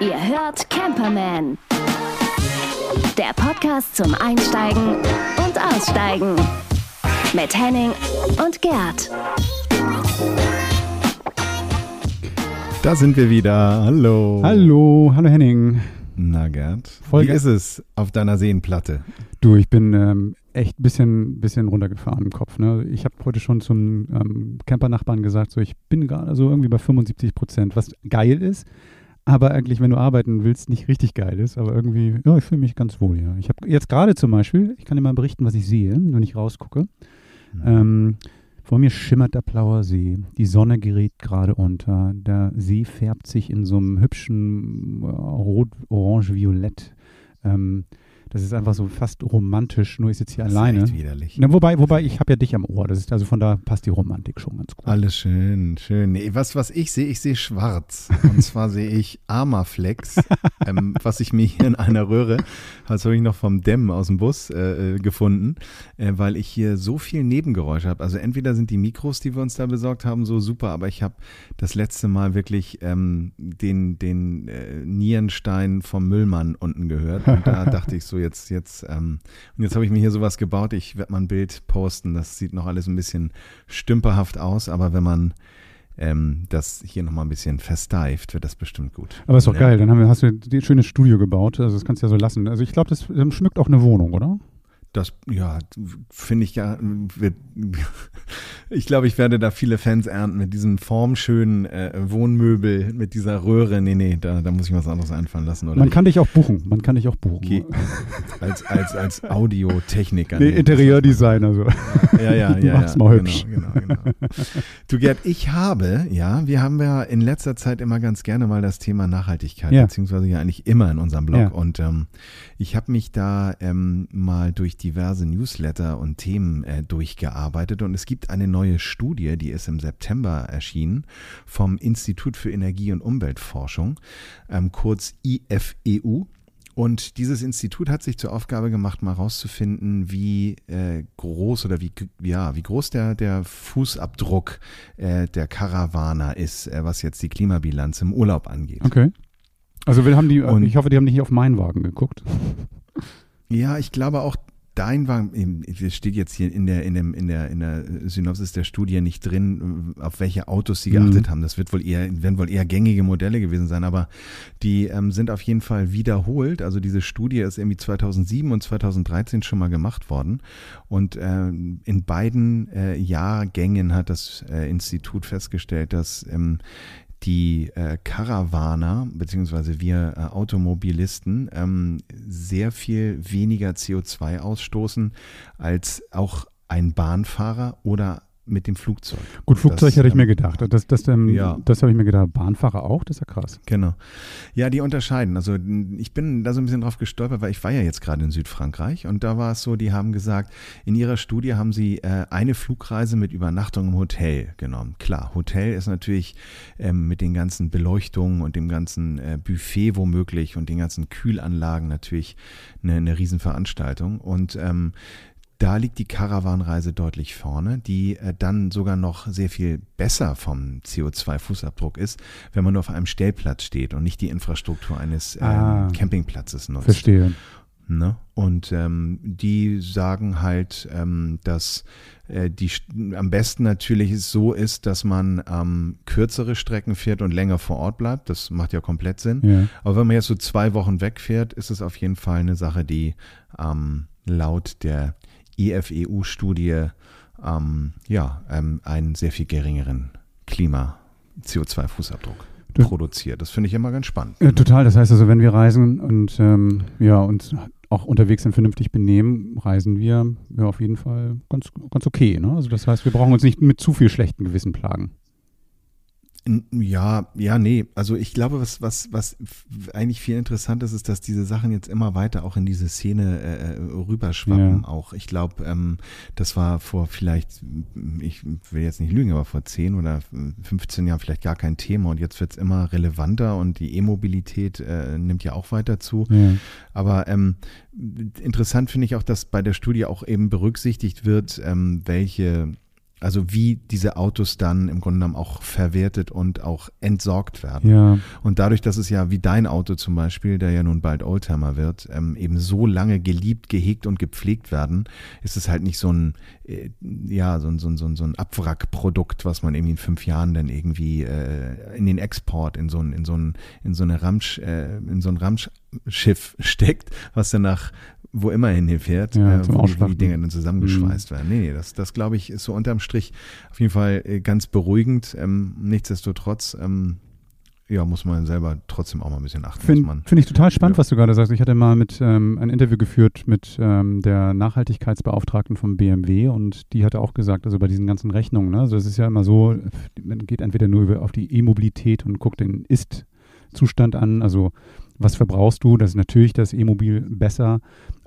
Ihr hört Camperman. Der Podcast zum Einsteigen und Aussteigen. Mit Henning und Gerd. Da sind wir wieder. Hallo. Hallo, hallo Henning. Na Gerd, Folge- wie ist es auf deiner Seenplatte? Du, ich bin ähm, echt ein bisschen, bisschen runtergefahren im Kopf. Ne? Ich habe heute schon zum ähm, Campernachbarn gesagt, so ich bin gerade so irgendwie bei 75 Prozent, was geil ist, aber eigentlich, wenn du arbeiten willst, nicht richtig geil ist. Aber irgendwie, ja, ich fühle mich ganz wohl, ja. Ich habe jetzt gerade zum Beispiel, ich kann dir mal berichten, was ich sehe, wenn ich rausgucke. Ähm, vor mir schimmert der blaue See. Die Sonne gerät gerade unter. Der See färbt sich in so einem hübschen äh, Rot, Orange, Violett. Ähm, das ist einfach so fast romantisch, nur ich sitze hier Das alleine. Ist echt widerlich. Na, wobei, wobei, ich habe ja dich am Ohr. Das ist also von da passt die Romantik schon ganz gut. Alles schön, schön. Nee, was, was ich sehe, ich sehe schwarz. Und zwar sehe ich Armaflex, ähm, was ich mir hier in einer Röhre, das habe ich noch vom Dämm aus dem Bus äh, äh, gefunden, äh, weil ich hier so viel Nebengeräusche habe. Also entweder sind die Mikros, die wir uns da besorgt haben, so super, aber ich habe das letzte Mal wirklich ähm, den, den äh, Nierenstein vom Müllmann unten gehört. Und da dachte ich so, jetzt, jetzt, ähm, und jetzt habe ich mir hier sowas gebaut. Ich werde mal ein Bild posten. Das sieht noch alles ein bisschen stümperhaft aus, aber wenn man ähm, das hier nochmal ein bisschen versteift, wird das bestimmt gut. Aber ist doch Ja. geil. Dann haben wir, hast du ein schönes Studio gebaut. Also das kannst du ja so lassen. Also ich glaube, das schmückt auch eine Wohnung, oder? Das, ja, finde ich ja, wird, ich glaube, ich werde da viele Fans ernten mit diesem formschönen äh, Wohnmöbel, mit dieser Röhre. Nee, nee, da, da muss ich was anderes einfallen lassen, oder? Man kann dich auch buchen. Man kann dich auch buchen. Okay. als, als, als Audiotechniker. Nee, Interieurdesigner. So. Ja, ja, ja. Mach's ja, mal genau, hübsch. Genau, genau. Du Gerd, ich habe, ja, wir haben ja in letzter Zeit immer ganz gerne mal das Thema Nachhaltigkeit, Ja. beziehungsweise ja eigentlich immer in unserem Blog. Ja. Und ähm, ich habe mich da ähm, mal durch diverse Newsletter und Themen äh, durchgearbeitet. Und es gibt eine neue Studie, die ist im September erschienen, vom Institut für Energie- und Umweltforschung, ähm, kurz IFEU. Und dieses Institut hat sich zur Aufgabe gemacht, mal rauszufinden, wie äh, groß oder wie, ja, wie groß der, der Fußabdruck äh, der Caravaner ist, äh, was jetzt die Klimabilanz im Urlaub angeht. Okay. Also wir haben die, Und- ich hoffe, die haben nicht auf meinen Wagen geguckt. Ja, ich glaube auch dein war, es steht jetzt hier in der, in dem, in der, in der Synopsis der Studie nicht drin, auf welche Autos sie geachtet Mhm. haben. Das wird wohl eher, werden wohl eher gängige Modelle gewesen sein, aber die ähm, sind auf jeden Fall wiederholt. Also diese Studie ist irgendwie 2007 und 2013 schon mal gemacht worden. Und ähm, in beiden äh, Jahrgängen hat das äh, Institut festgestellt, dass ähm, die äh, Caravaner, beziehungsweise wir äh, Automobilisten, ähm, sehr viel weniger CO2 ausstoßen als auch ein Bahnfahrer oder mit dem Flugzeug. Gut, Flugzeug Das, hätte ich ähm, mir gedacht. Das, das, ähm, ja. das habe ich mir gedacht. Bahnfahrer auch? Das ist ja krass. Genau. Ja, die unterscheiden. Also ich bin da so ein bisschen drauf gestolpert, weil ich war ja jetzt gerade in Südfrankreich und da war es so, die haben gesagt, in ihrer Studie haben sie äh, eine Flugreise mit Übernachtung im Hotel genommen. Klar, Hotel ist natürlich ähm, mit den ganzen Beleuchtungen und dem ganzen äh, Buffet womöglich und den ganzen Kühlanlagen natürlich eine, eine Riesenveranstaltung. Und ähm, da liegt die Caravanreise deutlich vorne, die äh, dann sogar noch sehr viel besser vom CO2-Fußabdruck ist, wenn man nur auf einem Stellplatz steht und nicht die Infrastruktur eines ähm, Ah. Campingplatzes nutzt. Verstehe. Ne? Und ähm, die sagen halt, ähm, dass äh, die am besten natürlich so ist, dass man ähm, kürzere Strecken fährt und länger vor Ort bleibt. Das macht ja komplett Sinn. Ja. Aber wenn man jetzt so zwei Wochen wegfährt, ist es auf jeden Fall eine Sache, die ähm, laut der IFEU-Studie ähm, ja, ähm, einen sehr viel geringeren Klima-CO2-Fußabdruck Du- produziert. Das finde ich immer ganz spannend. Ja, total. Das heißt also, wenn wir reisen und ähm, ja, uns auch unterwegs sind, vernünftig benehmen, reisen wir ja auf jeden Fall ganz, ganz okay. Ne? Also das heißt, wir brauchen uns nicht mit zu viel schlechten Gewissen plagen. Ja, ja, nee. Also ich glaube, was, was, was eigentlich viel interessant ist, ist, dass diese Sachen jetzt immer weiter auch in diese Szene äh, äh, rüberschwappen. Ja. Auch ich glaube, ähm, das war vor vielleicht, ich will jetzt nicht lügen, aber vor 10 oder 15 Jahren vielleicht gar kein Thema und jetzt wird es immer relevanter und die E-Mobilität äh, nimmt ja auch weiter zu. Ja. Aber ähm, interessant finde ich auch, dass bei der Studie auch eben berücksichtigt wird, ähm, welche also wie diese Autos dann im Grunde genommen auch verwertet und auch entsorgt werden. Ja. Und dadurch, dass es ja wie dein Auto zum Beispiel, der ja nun bald Oldtimer wird, ähm, eben so lange geliebt, gehegt und gepflegt werden, ist es halt nicht so ein, äh, ja, so ein, so ein, so ein, so ein Abwrackprodukt, was man irgendwie in fünf Jahren dann irgendwie äh, in den Export, in so ein, in so ein, in so eine Ramsch, äh, in so ein Ramschschiff steckt, was dann nach wo immer hin fährt, Ja, äh, wo, die- wo die. Dinger dann zusammengeschweißt werden. Nee, nee, das, das glaube ich, ist so unterm Strich auf jeden Fall äh, ganz beruhigend. Ähm, nichtsdestotrotz, ähm, ja, muss man selber trotzdem auch mal ein bisschen achten. Finde find ich total spannend, Ja. was du gerade sagst. Ich hatte mal mit ähm, ein Interview geführt mit ähm, der Nachhaltigkeitsbeauftragten vom BMW und die hatte auch gesagt, also bei diesen ganzen Rechnungen, ne, also es ist ja immer so, man geht entweder nur auf die E-Mobilität und guckt den Ist-Zustand an, also was verbrauchst du, das ist natürlich das E-Mobil besser,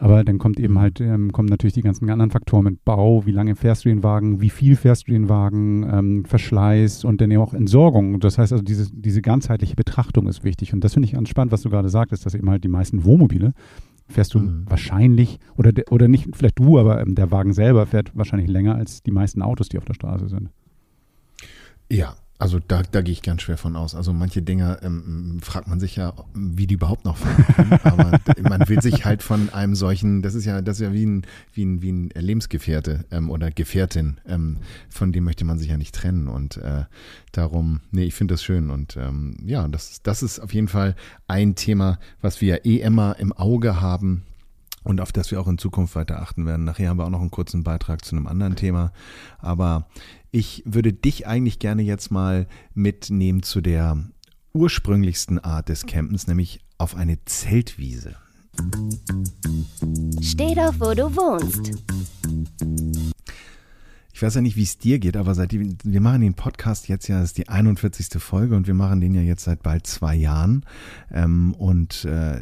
aber dann kommt eben halt, ähm, kommen natürlich die ganzen anderen Faktoren mit Bau, wie lange fährst du den Wagen, wie viel fährst du den Wagen, ähm, Verschleiß und dann eben auch Entsorgung. Das heißt also, diese, diese ganzheitliche Betrachtung ist wichtig und das finde ich ganz spannend, was du gerade sagtest, dass eben halt die meisten Wohnmobile fährst du Mhm. wahrscheinlich, oder, de- oder nicht vielleicht du, aber ähm, der Wagen selber fährt wahrscheinlich länger als die meisten Autos, die auf der Straße sind. ja, also da, da gehe ich ganz schwer von aus. Also manche Dinge ähm, fragt man sich ja, wie die überhaupt noch fahren. Aber man will sich halt von einem solchen, das ist ja, das ist ja wie ein, wie ein, wie ein Lebensgefährte ähm, oder Gefährtin, ähm, von dem möchte man sich ja nicht trennen. Und äh, darum, nee, ich finde das schön. Und ähm, ja, das, das ist auf jeden Fall ein Thema, was wir eh immer im Auge haben. Und auf das wir auch in Zukunft weiter achten werden. Nachher haben wir auch noch einen kurzen Beitrag zu einem anderen Thema. Aber ich würde dich eigentlich gerne jetzt mal mitnehmen zu der ursprünglichsten Art des Campens, nämlich auf eine Zeltwiese. Steh doch, wo du wohnst. Ich weiß ja nicht, wie es dir geht, aber seit wir machen den Podcast jetzt ja, das ist die 41. Folge und wir machen den ja jetzt seit bald zwei Jahren. Ähm, und äh,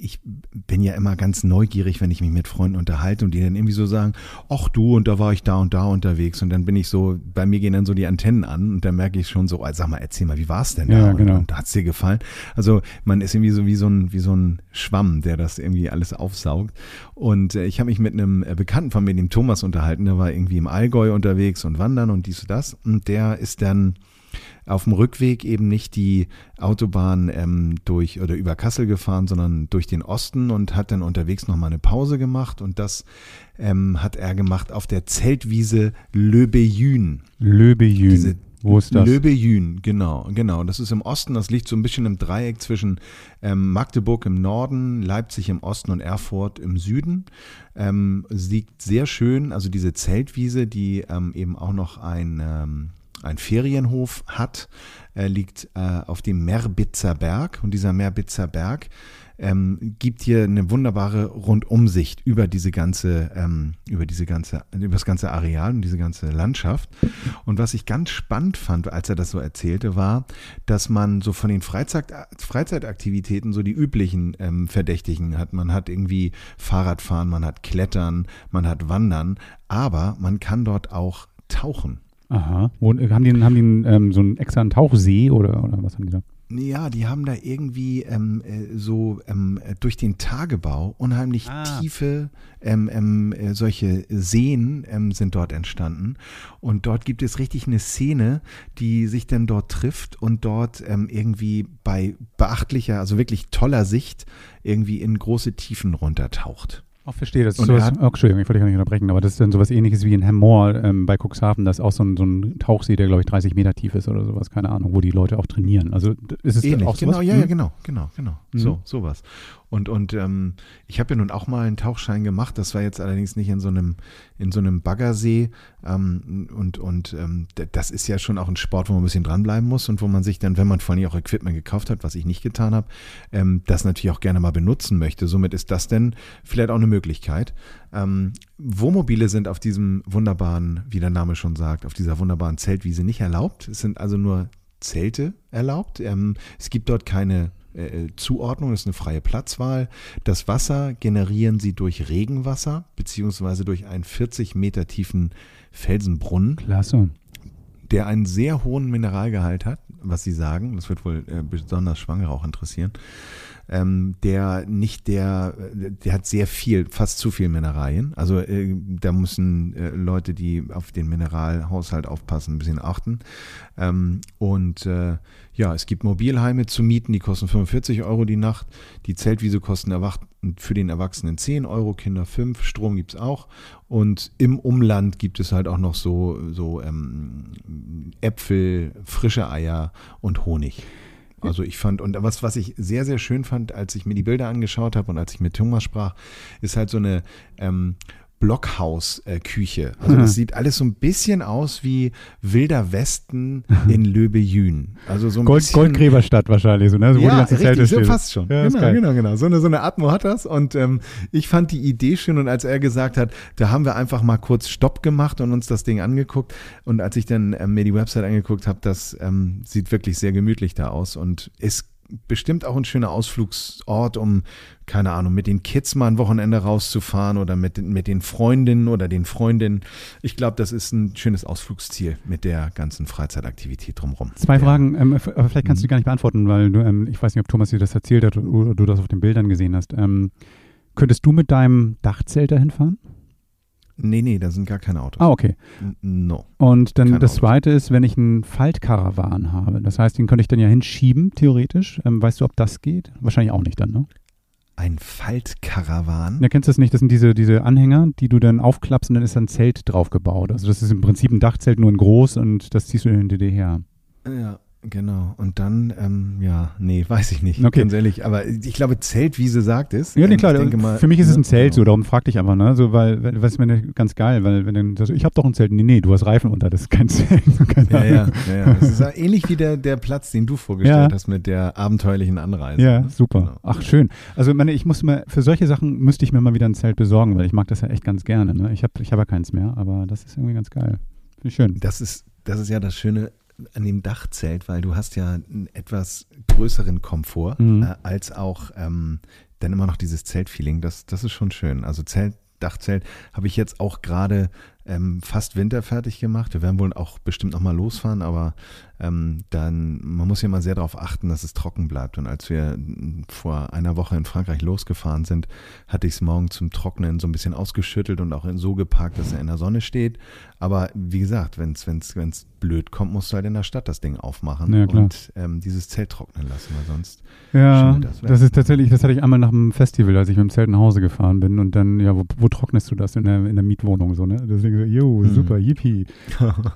ich bin ja immer ganz neugierig, wenn ich mich mit Freunden unterhalte und die dann irgendwie so sagen, ach du, und da war ich da und da unterwegs. Und dann bin ich so, bei mir gehen dann so die Antennen an und dann merke ich schon so, also sag mal, erzähl mal, wie war es denn Ja, da? genau. Und, und hat's dir gefallen? Also man ist irgendwie so wie so ein, wie so ein Schwamm, der das irgendwie alles aufsaugt. Und äh, ich habe mich mit einem äh, Bekannten von mir, dem Thomas, unterhalten, der war irgendwie im Allgäu unterwegs und wandern und dies und das. Und der ist dann auf dem Rückweg eben nicht die Autobahn ähm, durch oder über Kassel gefahren, sondern durch den Osten und hat dann unterwegs nochmal eine Pause gemacht und das ähm, hat er gemacht auf der Zeltwiese Löbejün. Löbejün. Diese Wo ist das? Löbejün, genau, genau. Das ist im Osten, das liegt so ein bisschen im Dreieck zwischen ähm, Magdeburg im Norden, Leipzig im Osten und Erfurt im Süden. Ähm, liegt sehr schön, also diese Zeltwiese, die ähm, eben auch noch ein, ein Ferienhof hat, äh, liegt äh, auf dem Merbitzer Berg und dieser Merbitzer Berg ähm, gibt hier eine wunderbare Rundumsicht über diese ganze, ähm, über diese ganze, über das ganze Areal und diese ganze Landschaft. Und was ich ganz spannend fand, als er das so erzählte, war, dass man so von den Freizeit, Freizeitaktivitäten so die üblichen ähm, Verdächtigen hat. Man hat irgendwie Fahrradfahren, man hat Klettern, man hat Wandern, aber man kann dort auch tauchen. Aha. Wo, äh, haben die, haben die einen, ähm, so einen extra einen Tauchsee oder, oder was haben die da? Ja, die haben da irgendwie ähm, äh, so ähm, äh, durch den Tagebau unheimlich Ah. tiefe ähm, ähm, äh, solche Seen ähm, sind dort entstanden. Und dort gibt es richtig eine Szene, die sich dann dort trifft und dort ähm, irgendwie bei beachtlicher, also wirklich toller Sicht irgendwie in große Tiefen runtertaucht. Auch verstehe, das ist Und sowas, oh, Entschuldigung, ich wollte dich gar nicht unterbrechen, aber das ist dann sowas ähnliches wie in Hemmoor ähm, bei Cuxhaven, das ist auch so ein, so ein Tauchsee, der glaube ich 30 Meter tief ist oder sowas, keine Ahnung, wo die Leute auch trainieren. Also ist es Ähnlich, auch sowas? genau, ja, ja, Hm? genau, genau, genau. Mhm. So, sowas. Und, und ähm, ich habe ja nun auch mal einen Tauchschein gemacht, das war jetzt allerdings nicht in so einem, in so einem Baggersee. Ähm, und und ähm, das ist ja schon auch ein Sport, wo man ein bisschen dranbleiben muss und wo man sich dann, wenn man vor allem auch Equipment gekauft hat, was ich nicht getan habe, ähm, das natürlich auch gerne mal benutzen möchte. Somit ist das denn vielleicht auch eine Möglichkeit. Ähm, Wohnmobile sind auf diesem wunderbaren, wie der Name schon sagt, auf dieser wunderbaren Zeltwiese nicht erlaubt. Es sind also nur Zelte erlaubt. Ähm, es gibt dort keine äh, Zuordnung, es ist eine freie Platzwahl. Das Wasser generieren sie durch Regenwasser beziehungsweise durch einen 40 Meter tiefen Felsenbrunnen, Klasse. der einen sehr hohen Mineralgehalt hat, was sie sagen. Das wird wohl äh, besonders Schwangere auch interessieren. Ähm, der nicht der, der hat sehr viel, fast zu viel Mineralien. Also äh, da müssen äh, Leute, die auf den Mineralhaushalt aufpassen, ein bisschen achten. Ähm, und äh, ja, es gibt Mobilheime zu mieten, die kosten 45 Euro die Nacht. Die Zeltwiese kosten für den Erwachsenen 10 Euro, Kinder 5, Strom gibt es auch. Und im Umland gibt es halt auch noch so, so ähm, Äpfel, frische Eier und Honig. Also ich fand, und was, was ich sehr, sehr schön fand, als ich mir die Bilder angeschaut habe und als ich mit Thomas sprach, ist halt so eine ähm, Blockhausküche. Also das sieht alles so ein bisschen aus wie Wilder Westen in Löbejün. Also so ein Gold, bisschen, Goldgräberstadt wahrscheinlich, so, ne? So, ja, richtig, so fast schon. Ja, genau, genau, genau. So eine, so eine Atmo hat das und ähm, ich fand die Idee schön und als er gesagt hat, da haben wir einfach mal kurz Stopp gemacht und uns das Ding angeguckt und als ich dann ähm, mir die Website angeguckt habe, das ähm, sieht wirklich sehr gemütlich da aus und ist bestimmt auch ein schöner Ausflugsort, um, keine Ahnung, mit den Kids mal ein Wochenende rauszufahren oder mit, mit den Freundinnen oder den Freundinnen. Ich glaube, das ist ein schönes Ausflugsziel mit der ganzen Freizeitaktivität drumherum. Zwei ja. Fragen, ähm, aber vielleicht kannst du die mhm. gar nicht beantworten, weil du, ähm, ich weiß nicht, ob Thomas dir das erzählt hat oder du das auf den Bildern gesehen hast. Ähm, könntest du mit deinem Dachzelt dahin fahren? Nee, nee, da sind gar keine Autos. Ah, okay. No. Und dann keine das Autos. zweite ist, wenn ich einen Faltkarawan habe. Das heißt, den könnte ich dann ja hinschieben, theoretisch. Ähm, weißt du, ob das geht? Wahrscheinlich auch nicht dann, ne? Ein Faltkarawan? Ja, kennst du das nicht? Das sind diese, diese Anhänger, die du dann aufklappst und dann ist ein Zelt drauf gebaut. Also das ist im Prinzip ein Dachzelt, nur in groß und das ziehst du in den DD her. Ja, Genau. Und dann, ähm, ja, nee, weiß ich nicht, okay. ganz ehrlich. Aber ich glaube, Zeltwiese sagt es. Ja, nee, klar. Mal, für mich ist es ein Zelt, so, darum frag dich einfach, ne? So, weil, was ist mir ganz geil, weil, wenn dann sagst, ich habe doch ein Zelt. Nee, nee, du hast Reifen unter, das ist kein Zelt. ja, ja, ja, ja. Das ist ähnlich wie der, der Platz, den du vorgestellt ja. hast mit der abenteuerlichen Anreise. Ja, ne? super. Genau. Ach, schön. Also, meine, ich muss mir, für solche Sachen müsste ich mir mal wieder ein Zelt besorgen, weil ich mag das ja echt ganz gerne, ne? Ich habe ich hab ja keins mehr, aber das ist irgendwie ganz geil. Finde ich schön. Das ist, das ist ja das Schöne an dem Dachzelt, weil du hast ja einen etwas größeren Komfort mhm. äh, als auch ähm, dann immer noch dieses Zeltfeeling. Das, das ist schon schön. Also Zelt, Dachzelt habe ich jetzt auch gerade ähm, fast winterfertig gemacht. Wir werden wohl auch bestimmt nochmal losfahren, aber ähm, dann, man muss ja mal sehr darauf achten, dass es trocken bleibt. Und als wir vor einer Woche in Frankreich losgefahren sind, hatte ich es morgen zum Trocknen so ein bisschen ausgeschüttelt und auch so geparkt, dass er in der Sonne steht. Aber wie gesagt, wenn es wenn's, wenn's blöd kommt, musst du halt in der Stadt das Ding aufmachen ja, und ähm, dieses Zelt trocknen lassen, weil sonst ja, das, das ist tatsächlich, das hatte ich einmal nach dem Festival, als ich mit dem Zelt nach Hause gefahren bin und dann, ja, wo, wo trocknest du das in der, in der Mietwohnung so, ne? Deswegen so, jo, hm. super, yippie.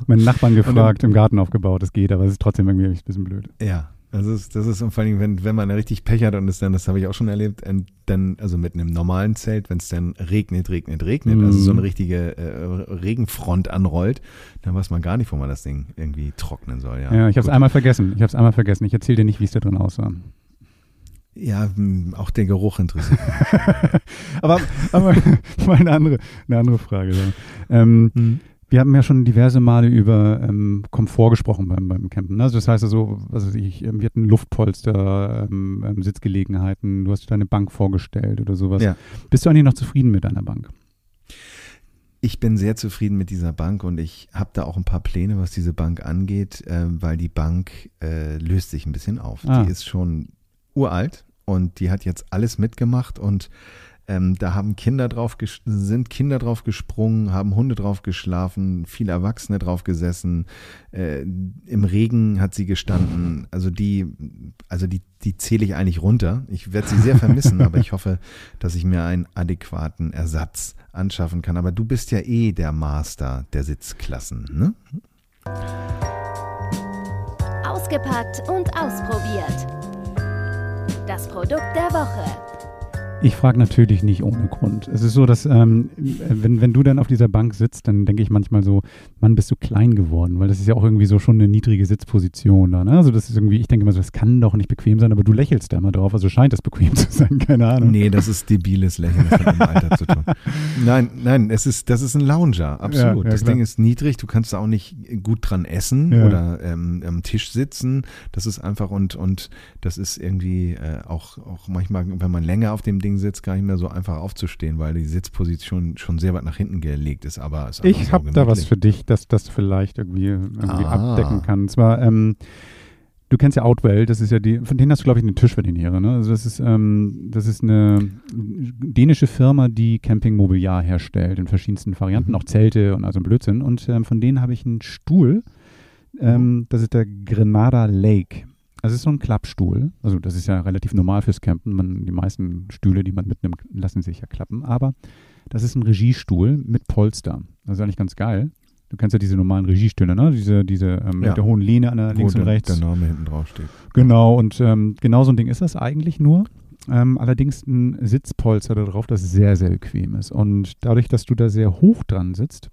Meinen Nachbarn gefragt, im Garten aufgebaut, das geht, aber es ist trotzdem irgendwie ein bisschen blöd. Ja, das ist, das ist vor allem, wenn, wenn man richtig Pech hat und es dann, das habe ich auch schon erlebt, dann, also mit einem normalen Zelt, wenn es dann regnet, regnet, regnet, mm. also so eine mhm. richtige äh, Regenfront anrollt, dann weiß man gar nicht, wo man das Ding irgendwie trocknen soll. Ja, ja ich habe es einmal vergessen. Ich habe es einmal vergessen. Ich erzähle dir nicht, wie es da drin aussah. Ja, auch der Geruch interessiert mich. aber, aber mal eine andere, eine andere Frage. Ähm, mhm. Wir haben ja schon diverse Male über ähm, Komfort gesprochen beim, beim Campen. Ne? Also das heißt also, also ich, ähm, wir hatten Luftpolster, ähm, ähm, Sitzgelegenheiten, du hast deine Bank vorgestellt oder sowas. Ja. Bist du eigentlich noch zufrieden mit deiner Bank? Ich bin sehr zufrieden mit dieser Bank und ich habe da auch ein paar Pläne, was diese Bank angeht, äh, weil die Bank äh, löst sich ein bisschen auf. Ah. Die ist schon uralt und die hat jetzt alles mitgemacht und ähm, da haben Kinder drauf sind Kinder drauf gesprungen, haben Hunde drauf geschlafen, viele Erwachsene drauf gesessen. Äh, Im Regen hat sie gestanden. Also die, also die, die zähle ich eigentlich runter. Ich werde sie sehr vermissen, aber ich hoffe, dass ich mir einen adäquaten Ersatz anschaffen kann. Aber du bist ja eh der Master der Sitzklassen, ne? Ausgepackt und ausprobiert. Das Produkt der Woche. Ich frage natürlich nicht ohne Grund. Es ist so, dass ähm, wenn, wenn du dann auf dieser Bank sitzt, dann denke ich manchmal so, Mann, bist du klein geworden, weil das ist ja auch irgendwie so schon eine niedrige Sitzposition da. Ne? Also das ist irgendwie, ich denke immer so, das kann doch nicht bequem sein, aber du lächelst da immer drauf, also scheint das bequem zu sein, keine Ahnung. Nee, das ist debiles Lächeln, das hat mit dem Alter zu tun. Nein, nein, es ist, das ist ein Lounger, absolut. Ja, ja, das klar. Ding ist niedrig, du kannst da auch nicht gut dran essen ja. oder ähm, am Tisch sitzen. Das ist einfach und, und das ist irgendwie äh, auch, auch manchmal, wenn man länger auf dem Ding Ding sitzt, gar nicht mehr so einfach aufzustehen, weil die Sitzposition schon sehr weit nach hinten gelegt ist. Aber ist ich habe da was für dich, dass das vielleicht irgendwie, irgendwie ah. abdecken kann. Und zwar, ähm, du kennst ja Outwell, das ist ja die, von denen hast du, glaube ich, einen Tischverdiniere, ne? Also das ist, ähm, das ist eine dänische Firma, die Campingmobiliar herstellt in verschiedensten Varianten, Mhm. auch Zelte und also Blödsinn. Und ähm, von denen habe ich einen Stuhl, ähm, das ist der Grenada Lake. Also es ist so ein Klappstuhl. Also das ist ja relativ normal fürs Campen. Man, die meisten Stühle, die man mitnimmt, lassen sich ja klappen. Aber das ist ein Regiestuhl mit Polster. Das ist eigentlich ganz geil. Du kennst ja diese normalen Regiestühle, ne? Diese, diese ähm, Ja. mit der hohen Lehne an der, links und rechts. der Name hinten drauf steht. Genau, und ähm, genau so ein Ding ist das eigentlich nur. Ähm, allerdings ein Sitzpolster da drauf, das sehr, sehr bequem ist. Und dadurch, dass du da sehr hoch dran sitzt,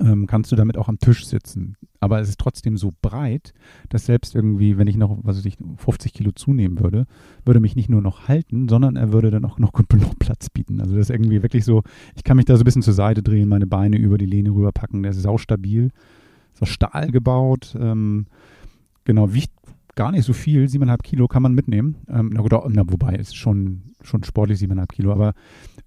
ähm, kannst du damit auch am Tisch sitzen. Aber es ist trotzdem so breit, dass selbst irgendwie, wenn ich noch, was weiß ich, 50 Kilo zunehmen würde, würde mich nicht nur noch halten, sondern er würde dann auch noch gut genug Platz bieten. Also das ist irgendwie wirklich so, ich kann mich da so ein bisschen zur Seite drehen, meine Beine über die Lehne rüberpacken, der ist saustabil, ist aus Stahl gebaut, ähm, genau, wiegt gar nicht so viel, siebeneinhalb Kilo kann man mitnehmen. Ähm, na gut, na, wobei, ist schon, schon sportlich siebeneinhalb Kilo, aber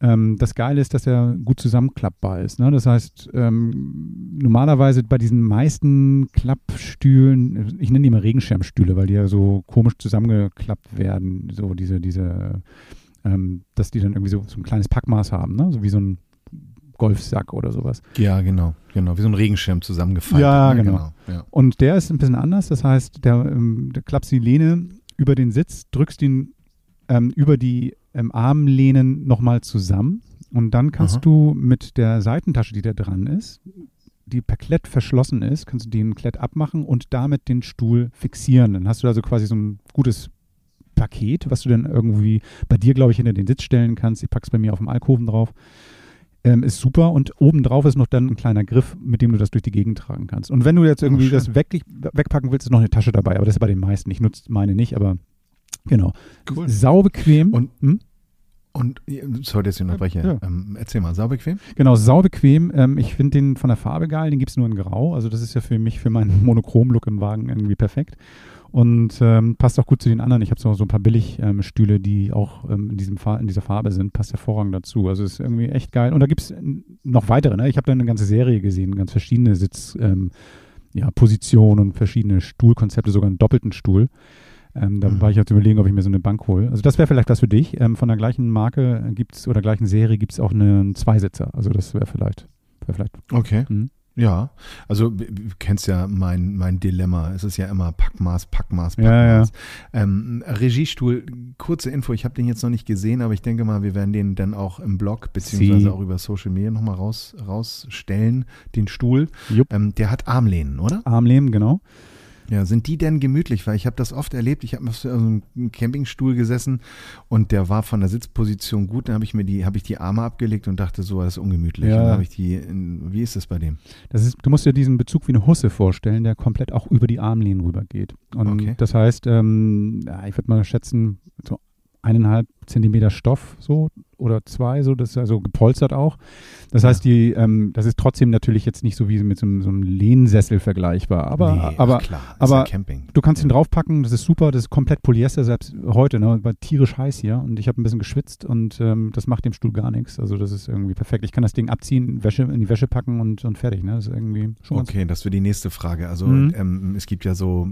ähm, das Geile ist, dass er gut zusammenklappbar ist. Ne? Das heißt, ähm, normalerweise bei diesen meisten Klappstühlen, ich nenne die immer Regenschirmstühle, weil die ja so komisch zusammengeklappt werden, so diese, diese, ähm, dass die dann irgendwie so, so ein kleines Packmaß haben, ne? so wie so ein Golfsack oder sowas. Ja, genau, genau. Wie so ein Regenschirm zusammengefaltet. Ja, ne? genau. Ja. Und der ist ein bisschen anders. Das heißt, der, ähm, der klappst die Lehne über den Sitz, drückst ihn ähm, über die ähm, Armlehnen nochmal zusammen. Und dann kannst Aha. du mit der Seitentasche, die da dran ist, die per Klett verschlossen ist, kannst du den Klett abmachen und damit den Stuhl fixieren. Dann hast du also quasi so ein gutes Paket, was du dann irgendwie bei dir, glaube ich, hinter den Sitz stellen kannst. Ich pack's bei mir auf dem Alkoven drauf. Ähm, ist super und obendrauf ist noch dann ein kleiner Griff, mit dem du das durch die Gegend tragen kannst. Und wenn du jetzt irgendwie schön. das weg, wegpacken willst, ist noch eine Tasche dabei, aber das ist bei den meisten. Ich nutze meine nicht, aber genau. Cool. Sau bequem. Und- hm? Und, sorry, dass ich unterbreche. Ja. Ähm, erzähl mal, saubequem? Genau, sau bequem. Ähm, ich finde den von der Farbe geil, den gibt es nur in Grau. Also das ist ja für mich, für meinen Monochrom-Look im Wagen irgendwie perfekt. Und ähm, passt auch gut zu den anderen. Ich habe so, so ein paar Billigstühle, ähm, die auch ähm, in, diesem in dieser Farbe sind. Passt hervorragend dazu. Also ist irgendwie echt geil. Und da gibt es noch weitere. Ne? Ich habe da eine ganze Serie gesehen, ganz verschiedene Sitz, ähm, ja, Positionen und verschiedene Stuhlkonzepte, sogar einen doppelten Stuhl. Ähm, da Mhm. war ich jetzt überlegen, ob ich mir so eine Bank hole. Also das wäre vielleicht was für dich. Ähm, von der gleichen Marke gibt's oder gleichen Serie gibt es auch einen Zweisitzer. Also das wäre vielleicht, wär vielleicht. Okay. Mhm. Ja, also du kennst ja mein, mein Dilemma. Es ist ja immer Packmaß, Packmaß, Ja, Packmaß. Ähm, Regiestuhl, kurze Info, ich habe den jetzt noch nicht gesehen, aber ich denke mal, wir werden den dann auch im Blog beziehungsweise Sie. auch über Social Media nochmal raus, rausstellen, den Stuhl. Ähm, der hat Armlehnen, oder? Armlehnen, genau. Ja, sind die denn gemütlich? Weil ich habe das oft erlebt. Ich habe auf so einem Campingstuhl gesessen und der war von der Sitzposition gut. Dann habe ich mir die, habe ich die Arme abgelegt und dachte, so, das ist ungemütlich. Ja. Dann habe ich die, in, wie ist das bei dem? Das ist, du musst dir diesen Bezug wie eine Husse vorstellen, der komplett auch über die Armlehnen rübergeht. Und Okay. das heißt, ähm, ja, ich würde mal schätzen, so eineinhalb Zentimeter Stoff so oder zwei, so, das ist also gepolstert auch. Das heißt, die, ähm, das ist trotzdem natürlich jetzt nicht so wie mit so, einem- so einem Lehnsessel vergleichbar, aber, Nee, aber klar, ist aber ja Camping. Du kannst ihn draufpacken, das ist super, das ist komplett Polyester, selbst heute, ne? War tierisch heiß hier und ich habe ein bisschen geschwitzt und ähm, das macht dem Stuhl gar nichts. Also das ist irgendwie perfekt. Ich kann das Ding abziehen, Wäsche in die Wäsche packen und, und fertig, ne? Das ist irgendwie schon Okay, das wäre die nächste Frage. Also Mhm. ähm, es gibt ja so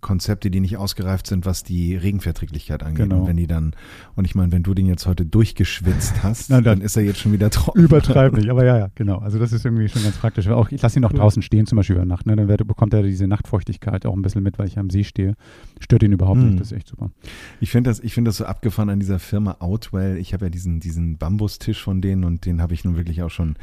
Konzepte, die nicht ausgereift sind, was die Regenverträglichkeit angeht. Genau. Und wenn die dann, und ich meine, wenn du den jetzt heute durchgeschwitzt hast, Na, dann- dann ist er jetzt schon wieder trocken. Nicht, aber ja, ja, genau. Also das ist irgendwie schon ganz praktisch. Auch, ich lasse ihn auch draußen stehen, zum Beispiel über Nacht. Ne? Dann wird, bekommt er diese Nachtfeuchtigkeit auch ein bisschen mit, weil ich am See stehe. Stört ihn überhaupt Mhm. nicht, das ist echt super. Ich finde das, ich finde das so abgefahren an dieser Firma Outwell. Ich habe ja diesen, diesen Bambustisch von denen und den habe ich nun wirklich auch schon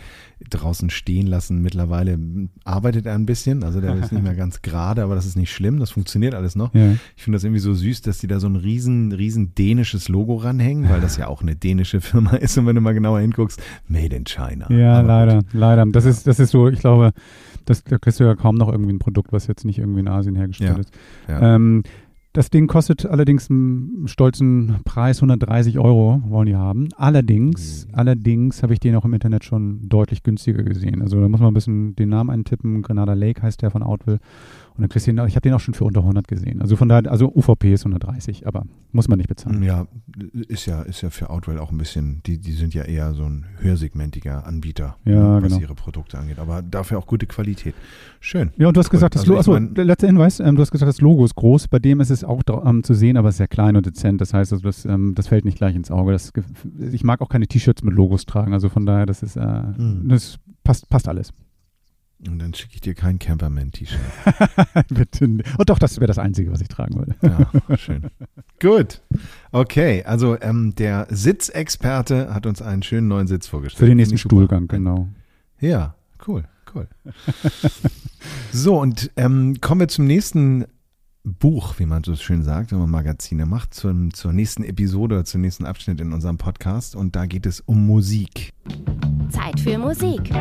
draußen stehen lassen. Mittlerweile arbeitet er ein bisschen, also der ist nicht mehr ganz gerade, aber das ist nicht schlimm. Das funktioniert alles noch. Ja. Ich finde das irgendwie so süß, dass die da so ein riesen, riesen dänisches Logo ranhängen, weil das ja auch eine dänische Firma ist und wenn du mal genauer hinguckst, Made in China. Ja, Aber leider, gut. leider. Das ist, das ist so, ich glaube, das, da kriegst du ja kaum noch irgendwie ein Produkt, was jetzt nicht irgendwie in Asien hergestellt Ja, ist. Ja. Ähm, das Ding kostet allerdings einen stolzen Preis, 130 Euro wollen die haben. Allerdings, Mhm. allerdings habe ich den auch im Internet schon deutlich günstiger gesehen. Also da muss man ein bisschen den Namen eintippen. Granada Lake heißt der von Outwell. Und dann kriegst du ihn, ich habe den auch schon für unter 100 gesehen. Also von daher, also UVP ist 130, aber muss man nicht bezahlen. Ja, ist ja, ist ja für Outwell auch ein bisschen, die, die sind ja eher so ein höhersegmentiger Anbieter, Ja, was genau. ihre Produkte angeht. Aber dafür auch gute Qualität. Schön. Ja, und du hast Cool. gesagt, das Also Logo, ich achso, der letzte Hinweis, ähm, du hast gesagt, das Logo ist groß, bei dem ist es auch ähm, zu sehen, aber sehr klein und dezent. Das heißt, also das, ähm, das fällt nicht gleich ins Auge. Das, ich mag auch keine T-Shirts mit Logos tragen, also von daher, das ist, äh, Mhm. das passt, passt alles. Und dann schicke ich dir kein Camperman-T-Shirt. Bitte. Oh doch, das wäre das Einzige, was ich tragen würde. Ja, schön. Gut. Okay, also ähm, der Sitzexperte hat uns einen schönen neuen Sitz vorgestellt. Für den nächsten ich super. Stuhlgang, genau. Ja, cool, cool. so, und ähm, kommen wir zum nächsten Buch, wie man so schön sagt, wenn man Magazine macht, zum, zur nächsten Episode, zum nächsten Abschnitt in unserem Podcast. Und da geht es um Musik. Zeit für Musik.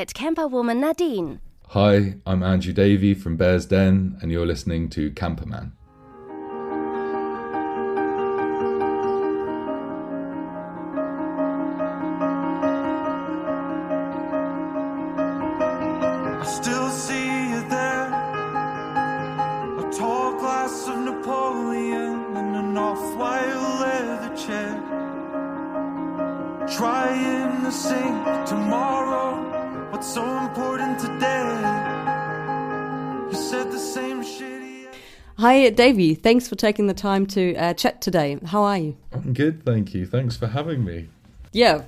met camper woman Nadine. Hi, I'm Andrew Davey from Bears Den, and you're listening to Camperman. trying to sink tomorrow. What's so important today? You said the same shitty. Hi, Davey. Thanks for taking the time to uh, chat today. How are you? I'm good, thank you. Thanks for having me. Yeah,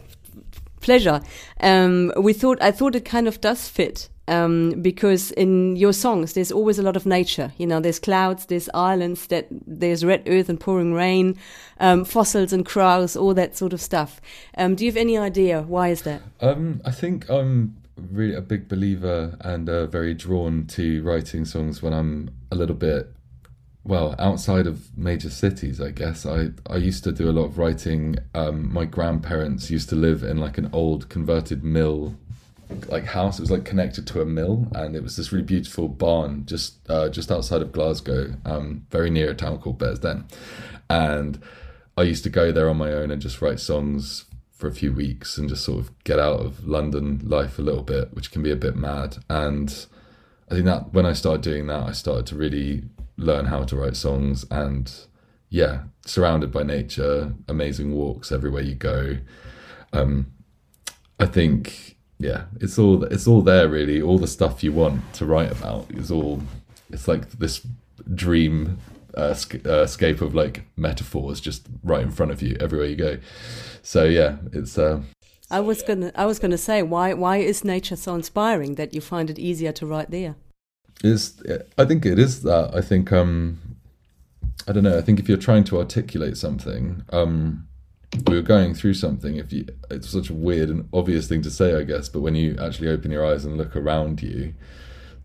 pleasure. Um, we thought I thought it kind of does fit um, because in your songs there's always a lot of nature. You know, there's clouds, there's islands, that there's red earth and pouring rain, um, fossils and crows, all that sort of stuff. Um, do you have any idea why is that? Um, I think I'm really a big believer and uh, very drawn to writing songs when I'm a little bit, well, outside of major cities. I guess I I used to do a lot of writing. Um, my grandparents used to live in like an old converted mill like house. It was like connected to a mill, and it was this really beautiful barn just uh, just outside of Glasgow, um, very near a town called Bearsden. And I used to go there on my own and just write songs for a few weeks and just sort of get out of London life a little bit, which can be a bit mad. And I think that when I started doing that, I started to really learn how to write songs and yeah, surrounded by nature, amazing walks everywhere you go. Um, I think yeah, it's all it's all there really. All the stuff you want to write about is all. It's like this dream uh, sc- uh, scape of like metaphors just right in front of you everywhere you go. So yeah, it's uh, I was gonna I was gonna say why why is nature so inspiring that you find it easier to write there? It's. I think it is that. I think. Um, I don't know. I think if you're trying to articulate something, um, we were going through something. If you, it's such a weird and obvious thing to say, I guess. But when you actually open your eyes and look around you,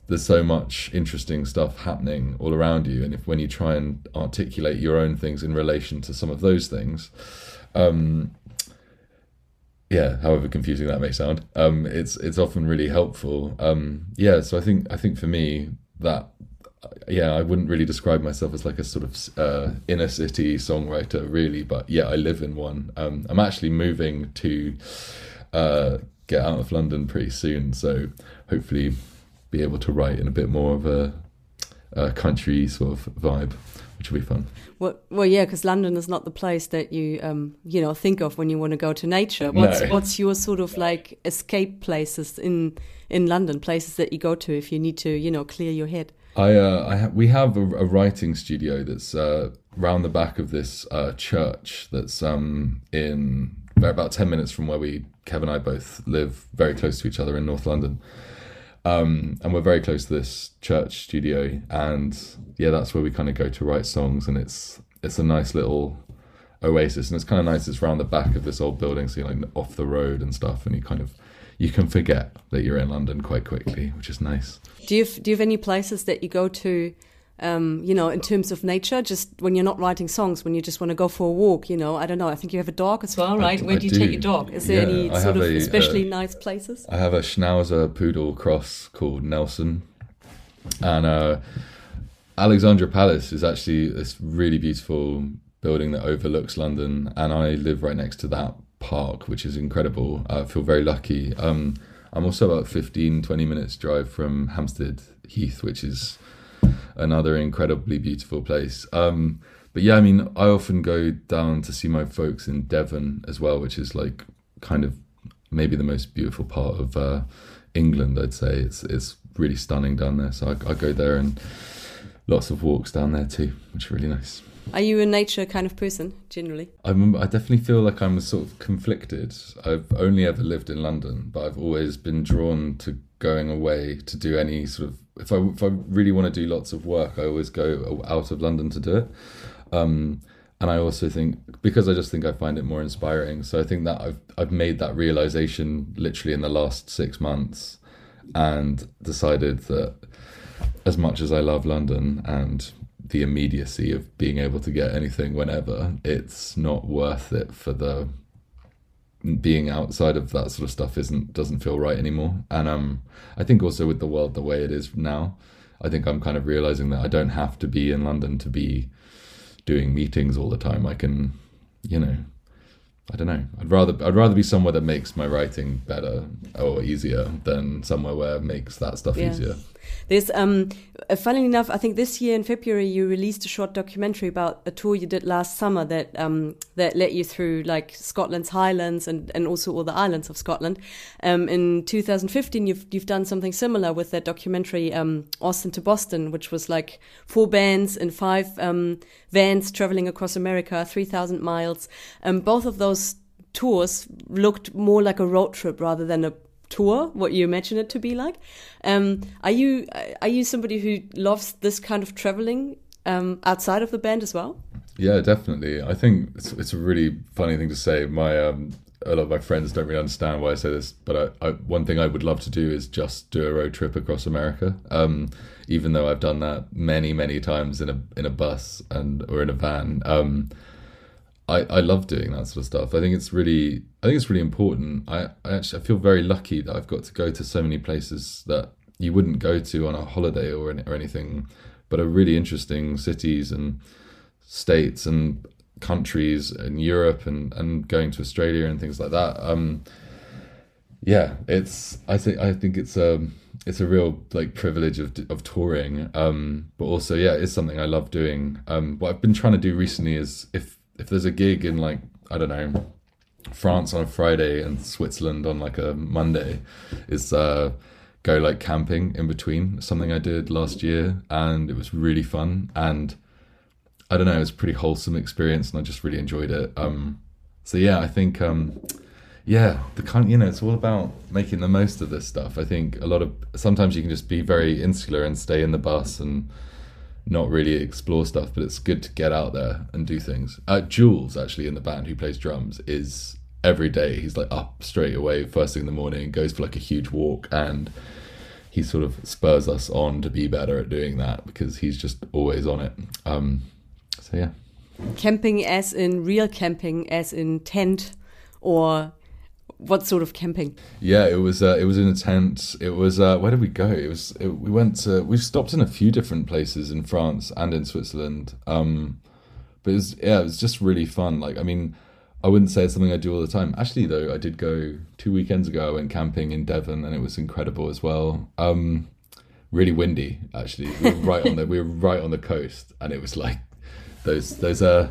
there's so much interesting stuff happening all around you. And if when you try and articulate your own things in relation to some of those things, um, yeah, however confusing that may sound, um, it's it's often really helpful. Um, yeah, so I think I think for me that yeah, I wouldn't really describe myself as like a sort of uh, inner city songwriter, really, but yeah, I live in one. Um, I'm actually moving to uh, get out of London pretty soon, so hopefully be able to write in a bit more of a, a country sort of vibe, which will be fun. Well, well, yeah, because London is not the place that you, um, you know, think of when you want to go to nature. What's No. what's your sort of like escape places in in London? Places that you go to if you need to, you know, clear your head. I, uh, I ha- we have a, a writing studio that's uh, round the back of this uh, church that's um, in about- about 10 minutes from where we, Kev and I both live very close to each other in North London. Um, and we're very close to this church studio. And yeah, that's where we kind of go to write songs. And it's, it's a nice little oasis. And it's kind of nice. It's round the back of this old building. So you're like off the road and stuff. And you kind of, you can forget that you're in London quite quickly, which is nice. Do you do you have any places that you go to, um, you know, in terms of nature? Just when you're not writing songs, when you just want to go for a walk, you know, I don't know. I think you have a dog as well, right? I Where do you do. take your dog? Is there Yeah, any I sort of a, especially uh, nice places? I have a Schnauzer poodle cross called Nelson, and uh, Alexandra Palace is actually this really beautiful building that overlooks London, and I live right next to that park, which is incredible. I feel very lucky. Um, I'm also about 15, 20 minutes drive from Hampstead Heath, which is another incredibly beautiful place. Um, but yeah, I mean, I often go down to see my folks in Devon as well, which is like kind of maybe the most beautiful part of uh, England. I'd say it's it's really stunning down there. So I, I go there and lots of walks down there too, which are really nice. Are you a nature kind of person generally? I remember, I definitely feel like I'm sort of conflicted. I've only ever lived in London, but I've always been drawn to going away to do any sort of. If I if I really want to do lots of work, I always go out of London to do it. Um, and I also think because I just think I find it more inspiring. So I think that I've I've made that realization literally in the last six months, and decided that as much as I love London and the immediacy of being able to get anything whenever, it's not worth it for the being outside of that sort of stuff isn't doesn't feel right anymore. And um I think also with the world the way it is now, I think I'm kind of realizing that I don't have to be in London to be doing meetings all the time. I can, you know, I don't know. I'd rather I'd rather be somewhere that makes my writing better or easier than somewhere where it makes that stuff Yeah. easier. There's, um, uh, funnily enough, I think this year in February you released a short documentary about a tour you did last summer that um, that led you through like Scotland's Highlands and, and also all the islands of Scotland. Um, in 2015, you've you've done something similar with that documentary um, Austin to Boston, which was like four bands and five um, vans traveling across America, 3,000 miles. Um, both of those tours looked more like a road trip rather than a tour what you imagine it to be like um are you are you somebody who loves this kind of traveling um outside of the band as well Yeah, definitely. I think it's, it's a really funny thing to say. My um, a lot of my friends don't really understand why I say this, but I, I, one thing I would love to do is just do a road trip across America. Um, even though I've done that many, many times in a in a bus and or in a van. Um, I, I love doing that sort of stuff. I think it's really I think it's really important. I, I actually I feel very lucky that I've got to go to so many places that you wouldn't go to on a holiday or any, or anything, but are really interesting cities and states and countries in Europe and, and going to Australia and things like that. Um, yeah, it's I think I think it's a it's a real like privilege of of touring. Um, but also yeah, it's something I love doing. Um, what I've been trying to do recently is if if there's a gig in like I don't know France on a Friday and Switzerland on like a Monday, is uh, go like camping in between. Something I did last year and it was really fun and I don't know, it was a pretty wholesome experience and I just really enjoyed it. Um, so yeah, I think um, yeah, the kind you know, it's all about making the most of this stuff. I think a lot of sometimes you can just be very insular and stay in the bus and not really explore stuff, but it's good to get out there and do things. Uh, Jules, actually, in the band who plays drums, is every day he's like up straight away first thing in the morning, goes for like a huge walk, and he sort of spurs us on to be better at doing that because he's just always on it. Um, so yeah. camping as in real camping as in tent or what sort of camping Yeah, it was. Uh, it was in a tent. It was. Uh, where did we go? It was. It, we went to. We've stopped in a few different places in France and in Switzerland. Um, but it was. Yeah, it was just really fun. Like, I mean, I wouldn't say it's something I do all the time. Actually, though, I did go two weekends ago. I went camping in Devon, and it was incredible as well. Um, really windy. Actually, we were right on the. We were right on the coast, and it was like those. Those. Uh,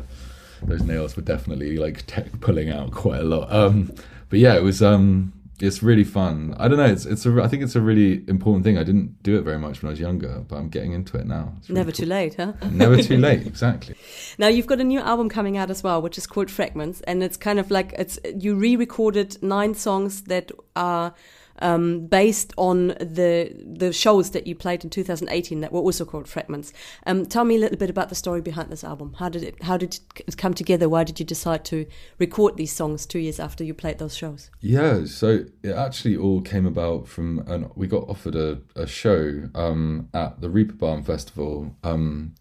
those nails were definitely like te- pulling out quite a lot. Um, but yeah, it was. Um, it's really fun. I don't know. It's it's a. I think it's a really important thing. I didn't do it very much when I was younger, but I'm getting into it now. Really never cool. too late huh Never too late. Exactly. Now you've got a new album coming out as well, which is called Fragments, and it's kind of like it's you re-recorded nine songs that are um, based on the the shows that you played in 2018 that were also called Fragments. Um, tell me a little bit about the story behind this album. How did it How did it come together? Why did you decide to record these songs two years after you played those shows? Yeah, so it actually all came about from an we got offered a, a show um, at the Reeperbahn Festival um,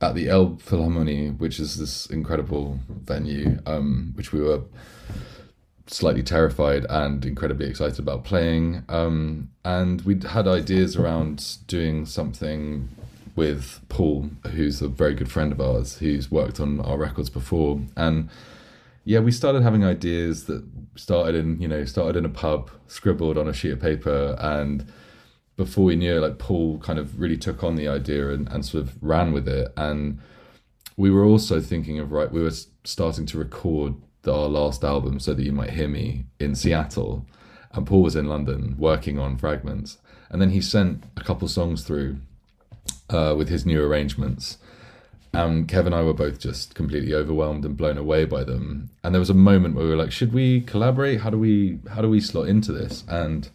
at the El Philharmonie, which is this incredible venue, um, which we were slightly terrified and incredibly excited about playing. Um, and we'd had ideas around doing something with Paul, who's a very good friend of ours, who's worked on our records before, and yeah, we started having ideas that started in you know started in a pub, scribbled on a sheet of paper, and before we knew it, like Paul kind of really took on the idea and, and sort of ran with it. And we were also thinking of right, we were starting to record our last album, so that you might hear me in Seattle, and Paul was in London working on fragments, and then he sent a couple songs through uh, with his new arrangements. And Kev and I were both just completely overwhelmed and blown away by them. And there was a moment where we were like, "Should we collaborate? How do we how do we slot into this?" And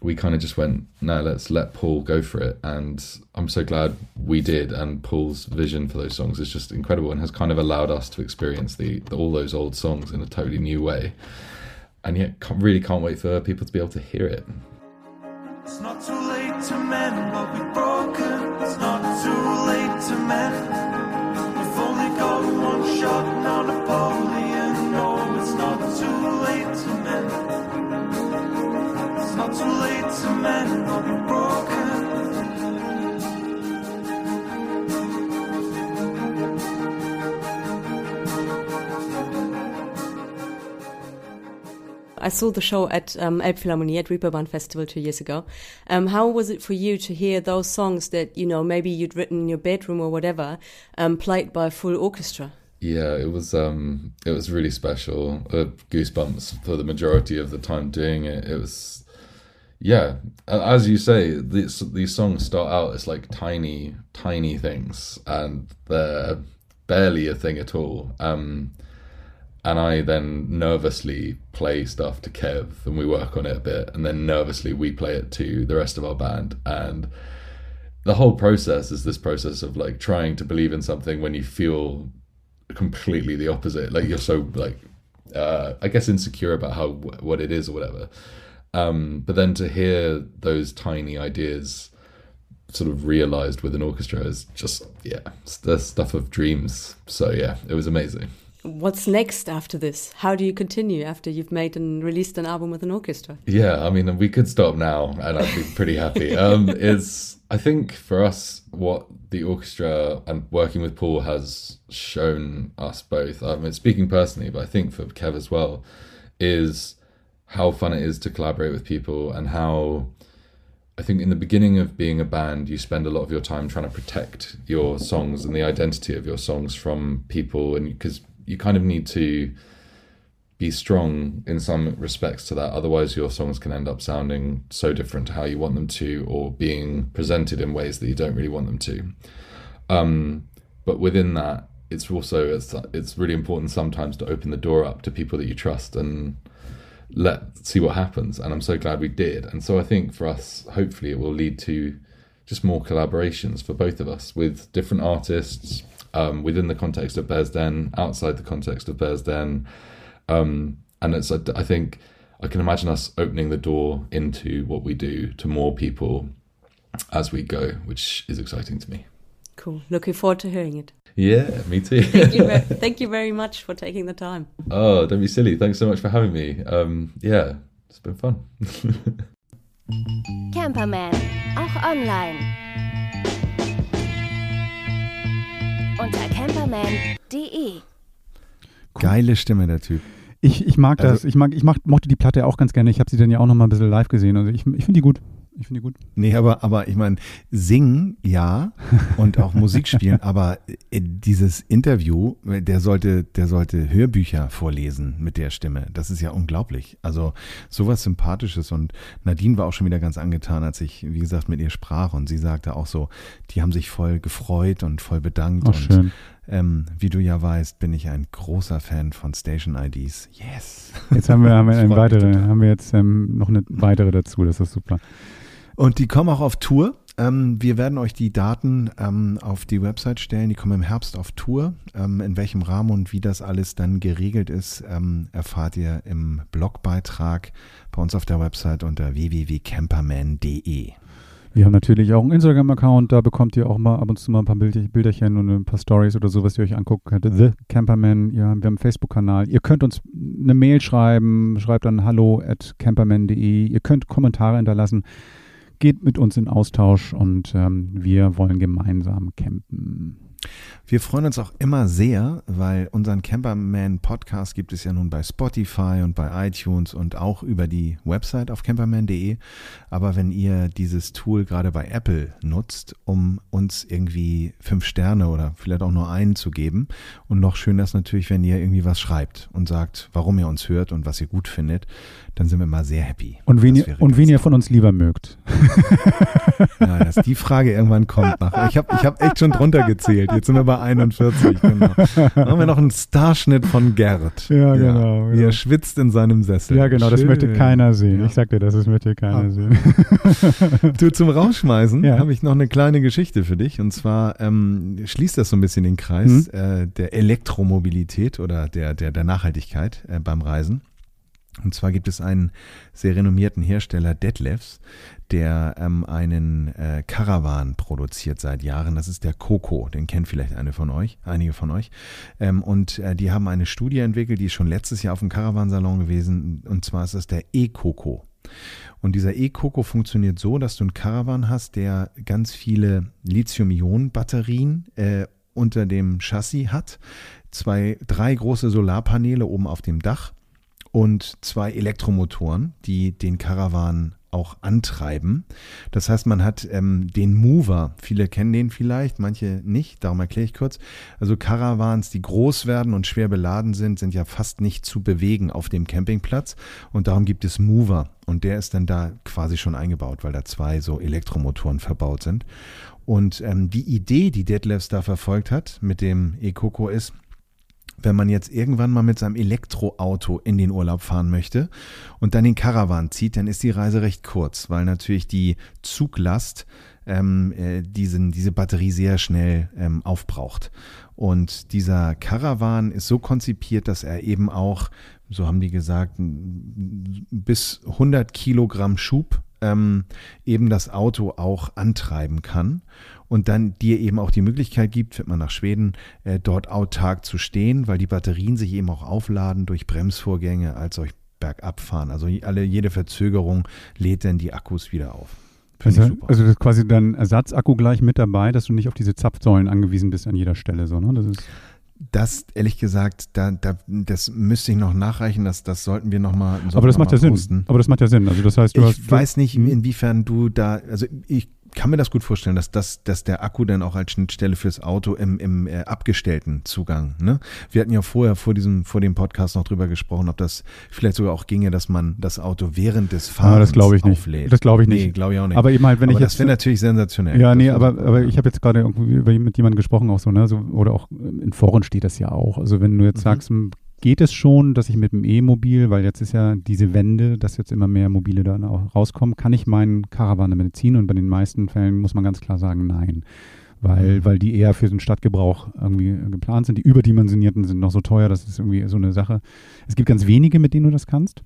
we kind of just went, "No, let's let Paul go for it." And I'm so glad we did. And Paul's vision for those songs is just incredible and has kind of allowed us to experience the, the all those old songs in a totally new way. And yet, can't, really can't wait for people to be able to hear it. It's not too late to mend what we've broken. It's not too late to mend. I saw the show at um, Elbphilharmonie at Reeperbahn Festival two years ago. Um, how was it for you to hear those songs that you know maybe you'd written in your bedroom or whatever, um, played by a full orchestra? Yeah, it was um it was really special. Uh, goosebumps for the majority of the time doing it. It was yeah, as you say, these these songs start out as like tiny tiny things and they're barely a thing at all. Um and I then nervously play stuff to Kev and we work on it a bit and then nervously we play it to the rest of our band. And the whole process is this process of like trying to believe in something when you feel completely the opposite. Like you're so like uh i guess insecure about how what it is or whatever. Um but then to hear those tiny ideas sort of realized with an orchestra is just yeah the stuff of dreams. So yeah it was amazing What's next after this? How do you continue after you've made and released an album with an orchestra? Yeah, I mean, we could stop now, and I'd be pretty happy. Um, is I think for us, what the orchestra and working with Paul has shown us both. I mean, speaking personally, but I think for Kev as well, is how fun it is to collaborate with people, and how I think in the beginning of being a band, you spend a lot of your time trying to protect your songs and the identity of your songs from people, and because you kind of need to be strong in some respects to that. Otherwise, your songs can end up sounding so different to how you want them to, or being presented in ways that you don't really want them to. Um, but within that, it's also it's, it's really important sometimes to open the door up to people that you trust and let see what happens. And I'm so glad we did. And so I think for us, hopefully, it will lead to just more collaborations for both of us with different artists um, within the context of Bears Den, outside the context of Bears Den. Um, and it's, I think, I can imagine us opening the door into what we do to more people as we go, which is exciting to me. Cool. Looking forward to hearing it. Yeah, me too. Thank you, ver- thank you very much for taking the time. oh, don't be silly. Thanks so much for having me. Um, yeah, it's been fun. Camperman, auch online. Unter camperman.de. Geile Stimme, der Typ. Ich, ich mag das. Also- ich mag, ich mag, mochte die Platte auch ganz gerne. Ich habe sie dann ja auch noch mal ein bisschen live gesehen. Also ich, ich finde die gut. Ich finde die gut. Nee, aber, aber ich meine, singen, ja, und auch Musik spielen, aber äh, dieses Interview, der sollte, der sollte Hörbücher vorlesen mit der Stimme. Das ist ja unglaublich. Also sowas Sympathisches und Nadine war auch schon wieder ganz angetan, als ich, wie gesagt, mit ihr sprach und sie sagte auch so, die haben sich voll gefreut und voll bedankt Auch und schön. ähm, wie du ja weißt, bin ich ein großer Fan von Station IDs. Yes. Jetzt haben wir, haben wir, Das eine freut mich weitere, haben wir jetzt ähm, noch eine weitere dazu. Das ist super. Und die kommen auch auf Tour. Ähm, wir werden euch die Daten ähm, auf die Website stellen. Die kommen im Herbst auf Tour. Ähm, in welchem Rahmen und wie das alles dann geregelt ist, ähm, erfahrt ihr im Blogbeitrag bei uns auf der Website unter www.camperman.de. Wir haben natürlich auch einen Instagram-Account, da bekommt ihr auch mal ab und zu mal ein paar Bild- Bilderchen und ein paar Stories oder so, was ihr euch angucken könnt. The Camperman, ja, wir haben einen Facebook-Kanal. Ihr könnt uns eine Mail schreiben, schreibt dann hallo at camperman.de. Ihr könnt Kommentare hinterlassen. Geht mit uns in Austausch und ähm, wir wollen gemeinsam campen. Wir freuen uns auch immer sehr, weil unseren Camperman Podcast gibt es ja nun bei Spotify und bei iTunes und auch über die Website auf camperman.de. Aber wenn ihr dieses Tool gerade bei Apple nutzt, um uns irgendwie fünf Sterne oder vielleicht auch nur einen zu geben und noch schöner ist natürlich, wenn ihr irgendwie was schreibt und sagt, warum ihr uns hört und was ihr gut findet, dann sind wir mal sehr happy. Und wen, ihr, und chen ihr von uns lieber mögt. Ja, dass die Frage irgendwann kommt. Nach, ich habe ich hab echt schon drunter gezählt. Jetzt sind wir bei 41. Genau. Dann haben wir noch einen Starschnitt von Gerd. Ja, genau, Wie genau. er schwitzt in seinem Sessel. Ja, genau, das Schön. möchte keiner sehen. Ja. Ich sag dir das, das möchte keiner Ah. sehen. Du, zum Rausschmeißen Ja. habe ich noch eine kleine Geschichte für dich. Und zwar ähm, schließt das so ein bisschen den Kreis Mhm. äh, der Elektromobilität oder der, der, der Nachhaltigkeit äh, beim Reisen. Und zwar gibt es einen sehr renommierten Hersteller, Detlefs, der ähm, einen äh, Caravan produziert seit Jahren. Das ist der Coco, den kennt vielleicht eine von euch, einige von euch. Ähm, und äh, die haben eine Studie entwickelt, die ist schon letztesAr auf dem Caravansalon gewesen. Und zwar ist das der E-Coco. Und dieser E-Coco funktioniert so, dass du einen Caravan hast, der ganz viele Lithium-Ionen-Batterien äh, unter dem Chassis hat, zwei, drei große Solarpaneele oben auf dem Dach und zwei Elektromotoren, die den Caravan auch antreiben. Das heißt, man hat ähm, den Mover. Viele kennen den vielleicht, manche nicht. Darum erkläre ich kurz. Also Caravans, die groß werden und schwer beladen sind, sind ja fast nicht zu bewegen auf dem Campingplatz. Und darum gibt es Mover. Und der ist dann da quasi schon eingebaut, weil da zwei so Elektromotoren verbaut sind. Und ähm, die Idee, die Detlefs da verfolgt hat mit dem E-Coco ist, wenn man jetzt irgendwann mal mit seinem Elektroauto in den Urlaub fahren möchte und dann den Caravan zieht, dann ist die Reise recht kurz, weil natürlich die Zuglast ähm, äh, diesen, diese Batterie sehr schnell ähm, aufbraucht. Und dieser Caravan ist so konzipiert, dass er eben auch, so haben die gesagt, bis 100 Kilogramm Schub ähm, eben das Auto auch antreiben kann und dann dir eben auch die Möglichkeit gibt, fährt man nach Schweden, äh, dort autark zu stehen, weil die Batterien sich eben auch aufladen durch Bremsvorgänge als euch bergab fahren. Also alle, jede Verzögerung lädt dann die Akkus wieder auf. Finde Also, ich super. also das ist quasi dann Ersatzakku gleich mit dabei, dass du nicht auf diese Zapfsäulen angewiesen bist an jeder Stelle. So, ne? Das ist das, ehrlich gesagt, da, da, das müsste ich noch nachreichen, das, das sollten wir nochmal aber das macht ja Sinn. Aber das macht ja Sinn. Also das heißt, du hast Ich weiß nicht, Hm? inwiefern du da, also ich kann mir das gut vorstellen, dass, das, dass der Akku dann auch als Schnittstelle fürs Auto im, im äh, abgestellten Zugang, ne? Wir hatten ja vorher vor diesem, vor dem Podcast noch drüber gesprochen, ob das vielleicht sogar auch ginge, dass man das Auto während des Fahrens Ah, das glaube ich nicht. auflädt. Das glaube ich Nee, nicht. glaube ich auch nicht. Aber eben halt, wenn aber ich das jetzt wäre natürlich sensationell. Ja, Das nee, aber, aber ich habe jetzt gerade irgendwie mit jemandem gesprochen, auch so, ne, so, oder auch in Foren steht das ja auch. Also wenn du jetzt Mhm. sagst, geht es schon, dass ich mit dem E-Mobil, weil jetzt ist ja diese Wende, dass jetzt immer mehr Mobile dann auch rauskommen, kann ich meinen Caravan damit ziehen? Und bei den meisten Fällen muss man ganz klar sagen, nein. Weil, Mhm. weil die eher für den Stadtgebrauch irgendwie geplant sind. Die überdimensionierten sind noch so teuer, das ist irgendwie so eine Sache. Es gibt ganz wenige, mit denen du das kannst.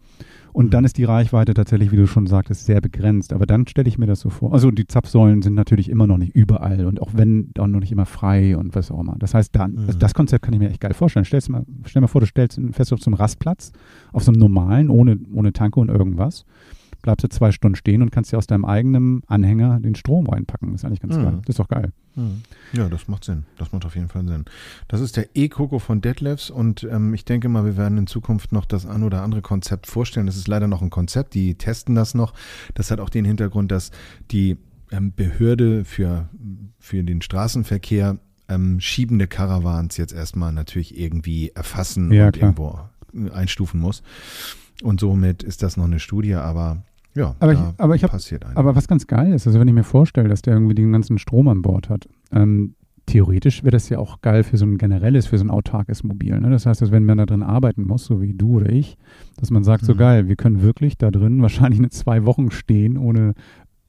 Und Mhm. dann ist die Reichweite tatsächlich, wie du schon sagtest, sehr begrenzt. Aber dann stelle ich mir das so vor. Also die Zapfsäulen sind natürlich immer noch nicht überall und auch wenn, auch noch nicht immer frei und was auch immer. Das heißt, dann, Mhm. das, das Konzept kann ich mir echt geil vorstellen. Stell's mal, stell mal vor, du stellst ihn fest auf so einem Rastplatz, auf so einem normalen, ohne, ohne Tanke und irgendwas. Bleibst du zwei Stunden stehen und kannst dir aus deinem eigenen Anhänger den Strom reinpacken. Das ist eigentlich ganz Mhm. geil. Das ist doch geil. Mhm. Ja, das macht Sinn. Das macht auf jeden Fall Sinn. Das ist der E-Coco von Detlefs und ähm, ich denke mal, wir werden in Zukunft noch das ein oder andere Konzept vorstellen. Das ist leider noch ein Konzept, die testen das noch. Das hat auch den Hintergrund, dass die ähm, Behörde für, für den Straßenverkehr ähm, schiebende Caravans jetzt erstmal natürlich irgendwie erfassen Ja, und klar. irgendwo einstufen muss. Und somit ist das noch eine Studie, aber ja, Aber ich- aber ich hab- passiert einiges. Aber was ganz geil ist, also wenn ich mir vorstelle, dass der irgendwie den ganzen Strom an Bord hat, ähm, theoretisch wäre das ja auch geil für so ein generelles, für so ein autarkes Mobil. Ne? Das heißt, dass wenn man da drin arbeiten muss, so wie du oder ich, dass man sagt, so Mhm. geil, wir können wirklich da drin wahrscheinlich eine zwei Wochen stehen, ohne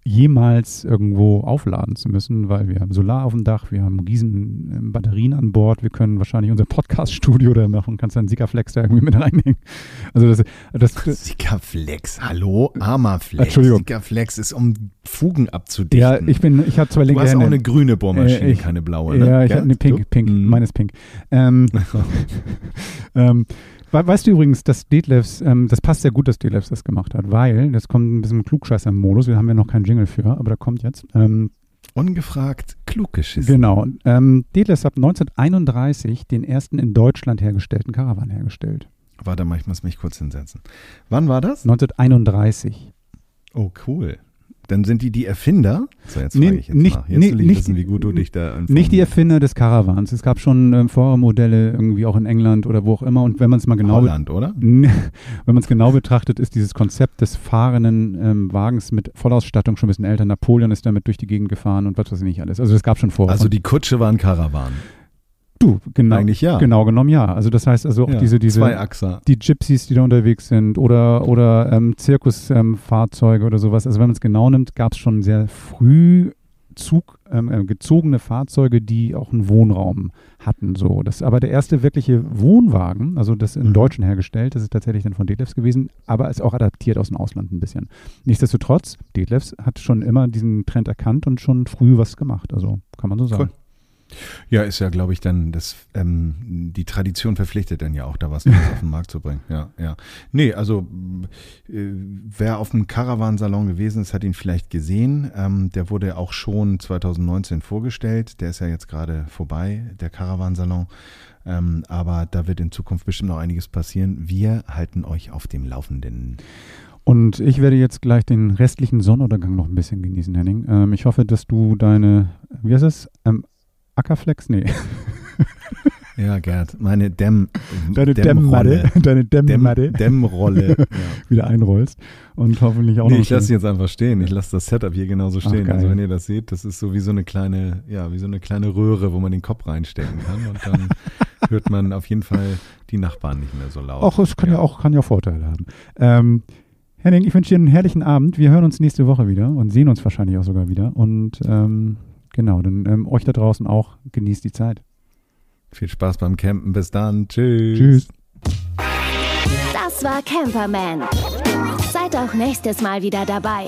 jemals irgendwo aufladen zu müssen, weil wir haben Solar auf dem Dach, wir haben riesen ähm, Batterien an Bord, wir können wahrscheinlich unser Podcast-Studio da machen, kannst dann Sikaflex da irgendwie mit reinhängen. Also das, das, Sikaflex, hallo, Armaflex. Entschuldigung. Sikaflex ist, um Fugen abzudichten. ja, ich bin, ich habe zwei du linke hast auch Hände. eine grüne Bohrmaschine, Äh, ich- keine blaue, ne? Ja, ich Gell? habe eine Pink, Du? Pink, Mhm. meine ist Pink. Ähm, ähm, weißt du übrigens, dass Detlefs, ähm, das passt sehr gut, dass Detlefs das gemacht hat, weil, das kommt ein bisschen Klugscheißer-Modus, wir haben ja noch keinen Jingle für, aber da kommt jetzt, ähm, Ungefragt klug geschissen. Genau. Ähm, Detlefs hat 1931 den ersten in Deutschland hergestellten Caravan hergestellt. Warte mal, ich muss mich kurz hinsetzen. Wann war das? 1931. Oh, cool. Dann sind die die Erfinder? So, jetzt Nee, frage ich jetzt nicht- nach. Jetzt nee, will ich nicht- wissen, wie gut du dich da Nicht die informierst. Erfinder des Caravans. Es gab schon ähm, vorher Modelle irgendwie auch in England oder wo auch immer. Und wenn man es mal genau Holland, oder? Wenn man es genau betrachtet, ist dieses Konzept des fahrenden ähm, Wagens mit Vollausstattung schon ein bisschen älter. Napoleon ist damit durch die Gegend gefahren und was weiß ich nicht alles. Also es gab schon vorher. Also die Kutsche war ein Karawan. Du, genau, Eigentlich ja. genau genommen ja. Also das heißt also auch Ja, diese, diese Zweiachser. die Gypsies, die da unterwegs sind oder, oder ähm, Zirkusfahrzeuge ähm, oder sowas. Also wenn man es genau nimmt, gab es schon sehr früh Zug, ähm, äh, gezogene Fahrzeuge, die auch einen Wohnraum hatten. So. Das, aber der erste wirkliche Wohnwagen, also das in Mhm. Deutschen hergestellt, das ist tatsächlich dann von Detlefs gewesen, aber ist auch adaptiert aus dem Ausland ein bisschen. Nichtsdestotrotz, Detlefs hat schon immer diesen Trend erkannt und schon früh was gemacht. Also kann man so sagen. Cool. Ja, ist ja, glaube ich, dann das, ähm, die Tradition verpflichtet dann ja auch, da was Neues auf den Markt zu bringen. Ja, ja. Nee, also äh, wer auf dem Caravan-Salon gewesen ist, hat ihn vielleicht gesehen. Ähm, der wurde auch schon 2019 vorgestellt. Der ist ja jetzt gerade vorbei, der Caravan-Salon. Ähm, aber da wird in Zukunft bestimmt noch einiges passieren. Wir halten euch auf dem Laufenden. Und ich werde jetzt gleich den restlichen Sonnenuntergang noch ein bisschen genießen, Henning. Ähm, ich hoffe, dass du deine, wie heißt es? Ähm, Ackerflex? Nee. Ja, Gerd, meine Dämm, Deine Dämmrolle. Dämmmatte, deine Dämm, Dämmmatte Dämmrolle. Ja. wieder einrollst und hoffentlich auch Nee, noch ich lasse jetzt einfach stehen. Ich lasse das Setup hier genauso Ach, stehen. geil. also wenn ihr das seht, das ist so wie so eine kleine, ja, wie so eine kleine Röhre, wo man den Kopf reinstecken kann und dann hört man auf jeden Fall die Nachbarn nicht mehr so laut. Auch es kann ja, auch kann ja Vorteile haben. Ähm, Henning, ich wünsche dir einen herrlichen Abend. Wir hören uns nächste Woche wieder und sehen uns wahrscheinlich auch sogar wieder. Und ähm, genau, dann ähm, euch da draußen auch genießt die Zeit. Viel Spaß beim Campen. Bis dann. Tschüss. Tschüss. Das war Camperman. Seid auch nächstes Mal wieder dabei.